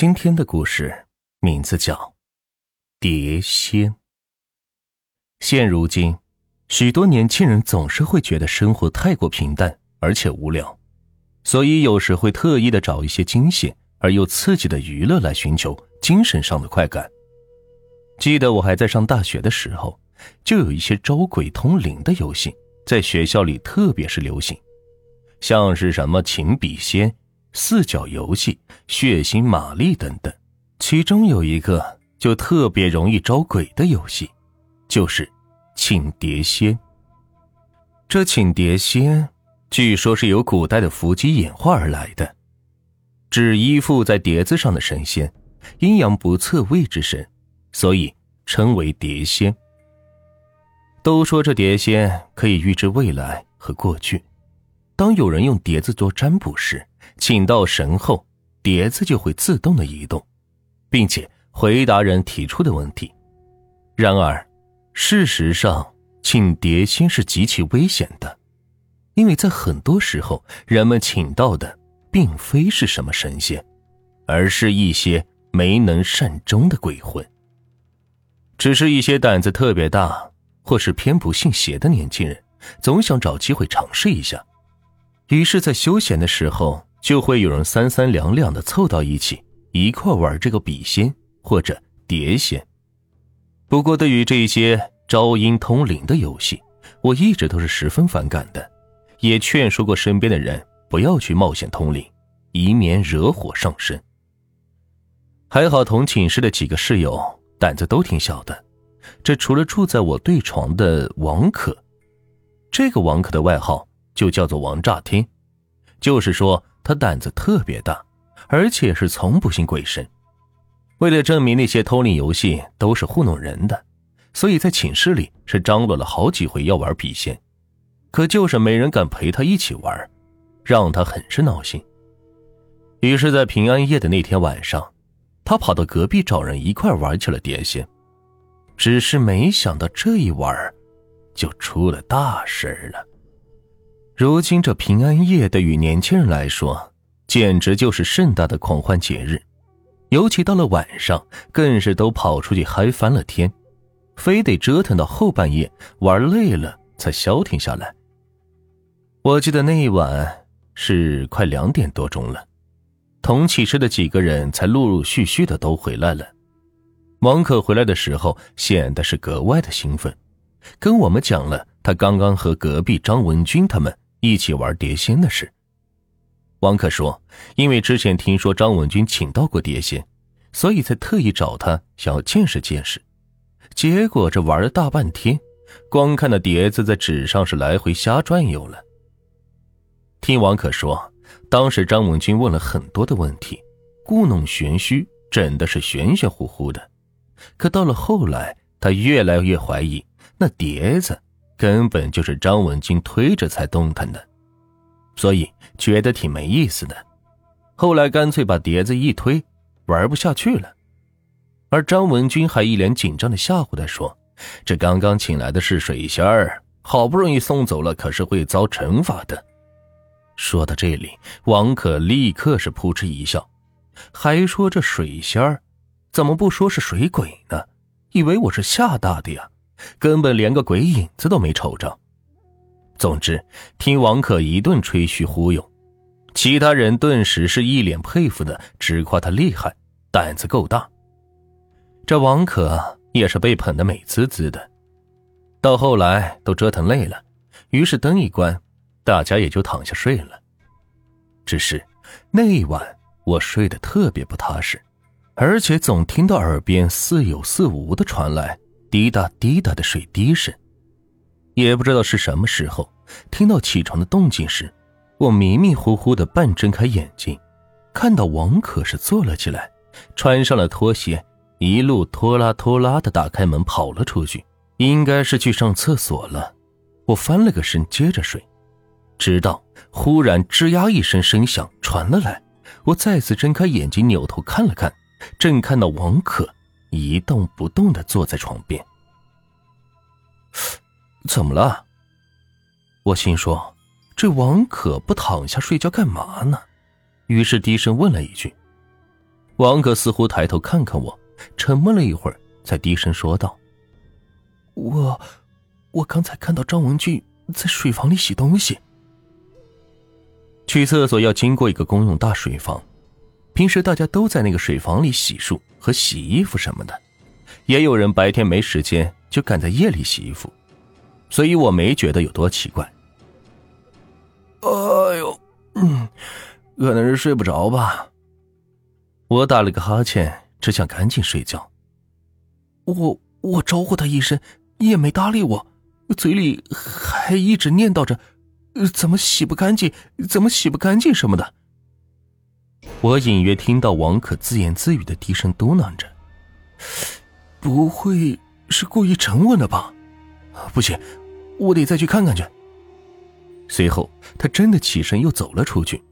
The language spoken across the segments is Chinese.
今天的故事名字叫《碟仙》。现如今，许多年轻人总是会觉得生活太过平淡而且无聊，所以有时会特意的找一些惊险而又刺激的娱乐来寻求精神上的快感。记得我还在上大学的时候，就有一些招鬼通灵的游戏在学校里特别是流行，像是什么请笔仙。四角游戏、血腥玛丽等等，其中有一个就特别容易招鬼的游戏，就是请碟仙。这请碟仙，据说是由古代的伏击演化而来的，指依附在碟子上的神仙，阴阳不测位之神，所以称为碟仙。都说这碟仙可以预知未来和过去，当有人用碟子做占卜时。请到神后，碟子就会自动的移动，并且回答人提出的问题。然而，事实上，请碟仙是极其危险的，因为在很多时候，人们请到的并非是什么神仙，而是一些没能善终的鬼魂。只是一些胆子特别大，或是偏不信邪的年轻人，总想找机会尝试一下，于是，在休闲的时候。就会有人三三两两的凑到一起，一块玩这个笔仙或者碟仙。不过，对于这些招阴通灵的游戏，我一直都是十分反感的，也劝说过身边的人不要去冒险通灵，以免惹火上身。还好同寝室的几个室友胆子都挺小的，这除了住在我对床的王可，这个王可的外号就叫做王炸天，就是说。他胆子特别大，而且是从不信鬼神。为了证明那些偷灵游戏都是糊弄人的，所以在寝室里是张罗了好几回要玩笔仙，可就是没人敢陪他一起玩，让他很是闹心。于是，在平安夜的那天晚上，他跑到隔壁找人一块玩起了碟仙。只是没想到这一玩，就出了大事了。如今这平安夜对于年轻人来说，简直就是盛大的狂欢节日，尤其到了晚上，更是都跑出去嗨翻了天，非得折腾到后半夜，玩累了才消停下来。我记得那一晚是快两点多钟了，同寝室的几个人才陆陆续续的都回来了。王可回来的时候显得是格外的兴奋，跟我们讲了他刚刚和隔壁张文军他们。一起玩碟仙的事。王可说：“因为之前听说张文军请到过碟仙，所以才特意找他，想要见识见识。结果这玩了大半天，光看那碟子在纸上是来回瞎转悠了。”听王可说，当时张文军问了很多的问题，故弄玄虚，整的是玄玄乎乎的。可到了后来，他越来越怀疑那碟子。根本就是张文军推着才动弹的，所以觉得挺没意思的。后来干脆把碟子一推，玩不下去了。而张文军还一脸紧张的吓唬他说：“这刚刚请来的是水仙儿，好不容易送走了，可是会遭惩罚的。”说到这里，王可立刻是扑哧一笑，还说：“这水仙儿怎么不说是水鬼呢？以为我是吓大的呀？”根本连个鬼影子都没瞅着。总之，听王可一顿吹嘘忽悠，其他人顿时是一脸佩服的，直夸他厉害，胆子够大。这王可也是被捧得美滋滋的。到后来都折腾累了，于是灯一关，大家也就躺下睡了。只是那一晚我睡得特别不踏实，而且总听到耳边似有似无的传来。滴答滴答的水滴声，也不知道是什么时候听到起床的动静时，我迷迷糊糊的半睁开眼睛，看到王可是坐了起来，穿上了拖鞋，一路拖拉拖拉的打开门跑了出去，应该是去上厕所了。我翻了个身接着睡，直到忽然吱呀一声声响传了来，我再次睁开眼睛扭头看了看，正看到王可。一动不动的坐在床边，怎么了？我心说，这王可不躺下睡觉干嘛呢？于是低声问了一句：“王可似乎抬头看看我，沉默了一会儿，才低声说道：“我，我刚才看到张文俊在水房里洗东西。去厕所要经过一个公用大水房，平时大家都在那个水房里洗漱和洗衣服什么的，也有人白天没时间就赶在夜里洗衣服，所以我没觉得有多奇怪。哎呦，嗯，可能是睡不着吧。”我打了个哈欠，只想赶紧睡觉。我我招呼他一声，也没搭理我，嘴里还一直念叨着：“怎么洗不干净？怎么洗不干净什么的。”我隐约听到王可自言自语的低声嘟囔着：“不会是故意沉稳的吧？不行，我得再去看看去。”随后，他真的起身又走了出去。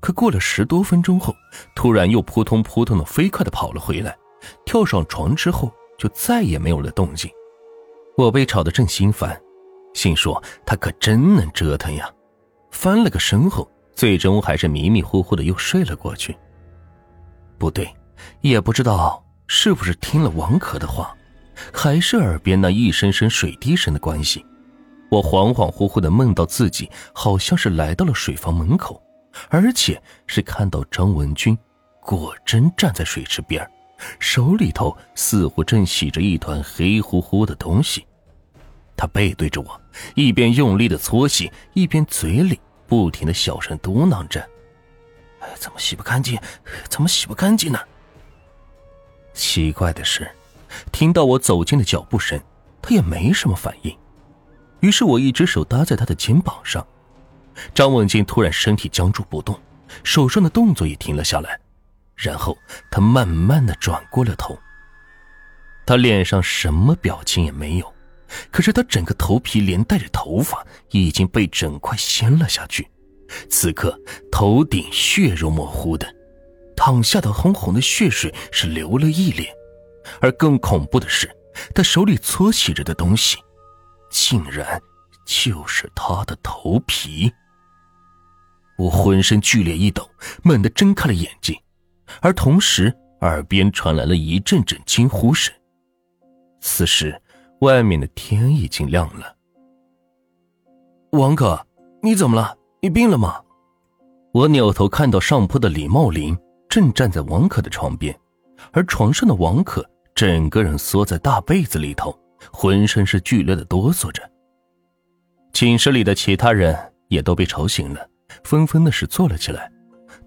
可过了十多分钟后，突然又扑通扑通的飞快的跑了回来，跳上床之后就再也没有了动静。我被吵得正心烦，心说他可真能折腾呀。翻了个身后，最终还是迷迷糊糊的又睡了过去。不对，也不知道是不是听了王可的话，还是耳边那一声声水滴声的关系，我恍恍惚惚的梦到自己好像是来到了水房门口。而且是看到张文军，果真站在水池边手里头似乎正洗着一团黑乎乎的东西。他背对着我，一边用力的搓洗，一边嘴里不停的小声嘟囔着：“哎怎么洗不干净？怎么洗不干净呢？”奇怪的是，听到我走近的脚步声，他也没什么反应。于是我一只手搭在他的肩膀上。张文静突然身体僵住不动，手上的动作也停了下来，然后他慢慢的转过了头。他脸上什么表情也没有，可是他整个头皮连带着头发已经被整块掀了下去，此刻头顶血肉模糊的，淌下的红红的血水是流了一脸，而更恐怖的是，他手里搓洗着的东西，竟然就是他的头皮。我浑身剧烈一抖，猛地睁开了眼睛，而同时耳边传来了一阵阵惊呼声。此时，外面的天已经亮了。王哥，你怎么了？你病了吗？我扭头看到上铺的李茂林正站在王可的床边，而床上的王可整个人缩在大被子里头，浑身是剧烈的哆嗦着。寝室里的其他人也都被吵醒了。纷纷的是坐了起来，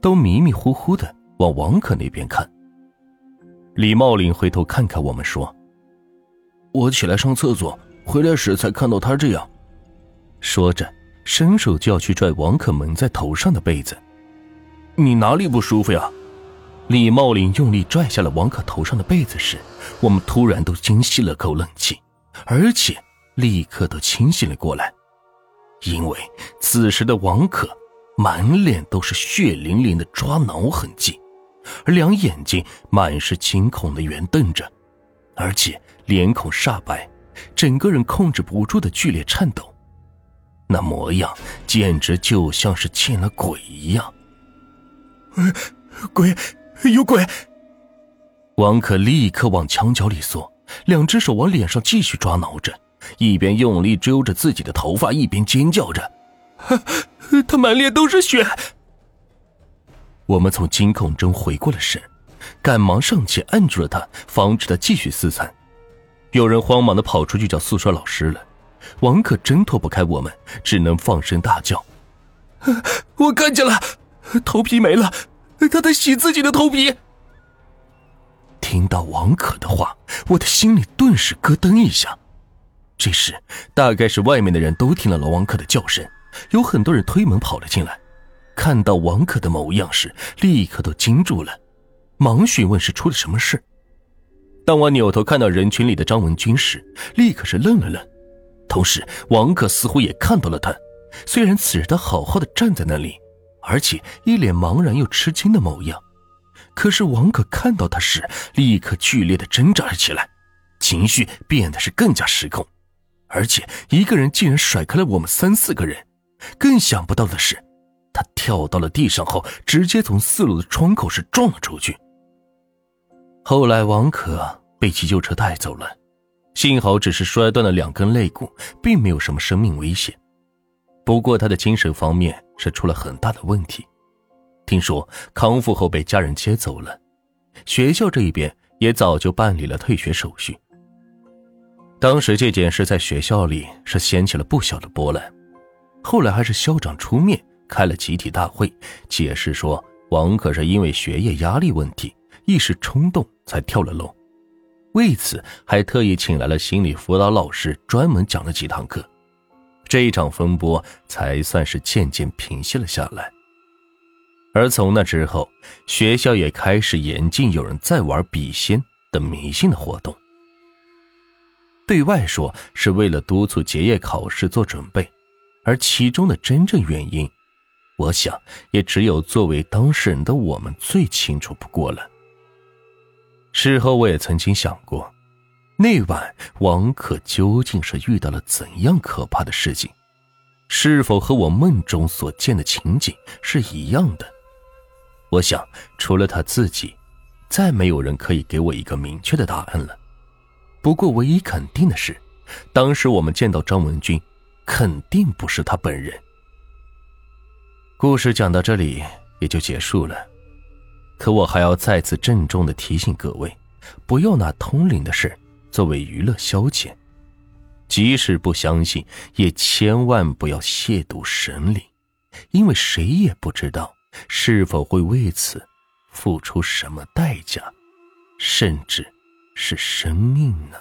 都迷迷糊糊的往王可那边看。李茂林回头看看我们，说：“我起来上厕所，回来时才看到他这样。”说着，伸手就要去拽王可蒙在头上的被子。“你哪里不舒服呀？”李茂林用力拽下了王可头上的被子时，我们突然都惊吸了口冷气，而且立刻都清醒了过来，因为此时的王可。满脸都是血淋淋的抓挠痕迹，而两眼睛满是惊恐的圆瞪着，而且脸孔煞白，整个人控制不住的剧烈颤抖，那模样简直就像是见了鬼一样。鬼，有鬼！王可立刻往墙角里缩，两只手往脸上继续抓挠着，一边用力揪着自己的头发，一边尖叫着。他满脸都是血。我们从惊恐中回过了神，赶忙上前按住了他，防止他继续撕残。有人慌忙的跑出去叫宿舍老师了。王可挣脱不开我们，只能放声大叫：“ 我看见了，头皮没了，他在洗自己的头皮。”听到王可的话，我的心里顿时咯噔一下。这时，大概是外面的人都听了老王可的叫声。有很多人推门跑了进来，看到王可的模样时，立刻都惊住了，忙询问是出了什么事。当我扭头看到人群里的张文军时，立刻是愣了愣，同时王可似乎也看到了他。虽然此时他好好的站在那里，而且一脸茫然又吃惊的模样，可是王可看到他时，立刻剧烈的挣扎了起来，情绪变得是更加失控，而且一个人竟然甩开了我们三四个人。更想不到的是，他跳到了地上后，直接从四楼的窗口是撞了出去，后来王可被急救车带走了，幸好只是摔断了两根肋骨，并没有什么生命危险。不过他的精神方面是出了很大的问题，听说康复后被家人接走了，学校这一边也早就办理了退学手续。当时这件事在学校里是掀起了不小的波澜，后来还是校长出面开了集体大会，解释说王可是因为学业压力问题，一时冲动才跳了楼，为此还特意请来了心理辅导老师，专门讲了几堂课，这一场风波才算是渐渐平息了下来。而从那之后，学校也开始严禁有人再玩笔仙等迷信的活动。对外说是为了督促结业考试做准备，而其中的真正原因，我想也只有作为当事人的我们最清楚不过了。事后我也曾经想过，那晚王可究竟是遇到了怎样可怕的事情，是否和我梦中所见的情景是一样的？我想，除了他自己，再没有人可以给我一个明确的答案了。不过，唯一肯定的是，当时我们见到张文军，肯定不是他本人。故事讲到这里也就结束了，可我还要再次郑重的提醒各位，不要拿通灵的事作为娱乐消遣，即使不相信，也千万不要亵渎神灵，因为谁也不知道是否会为此付出什么代价，甚至。是生命呢。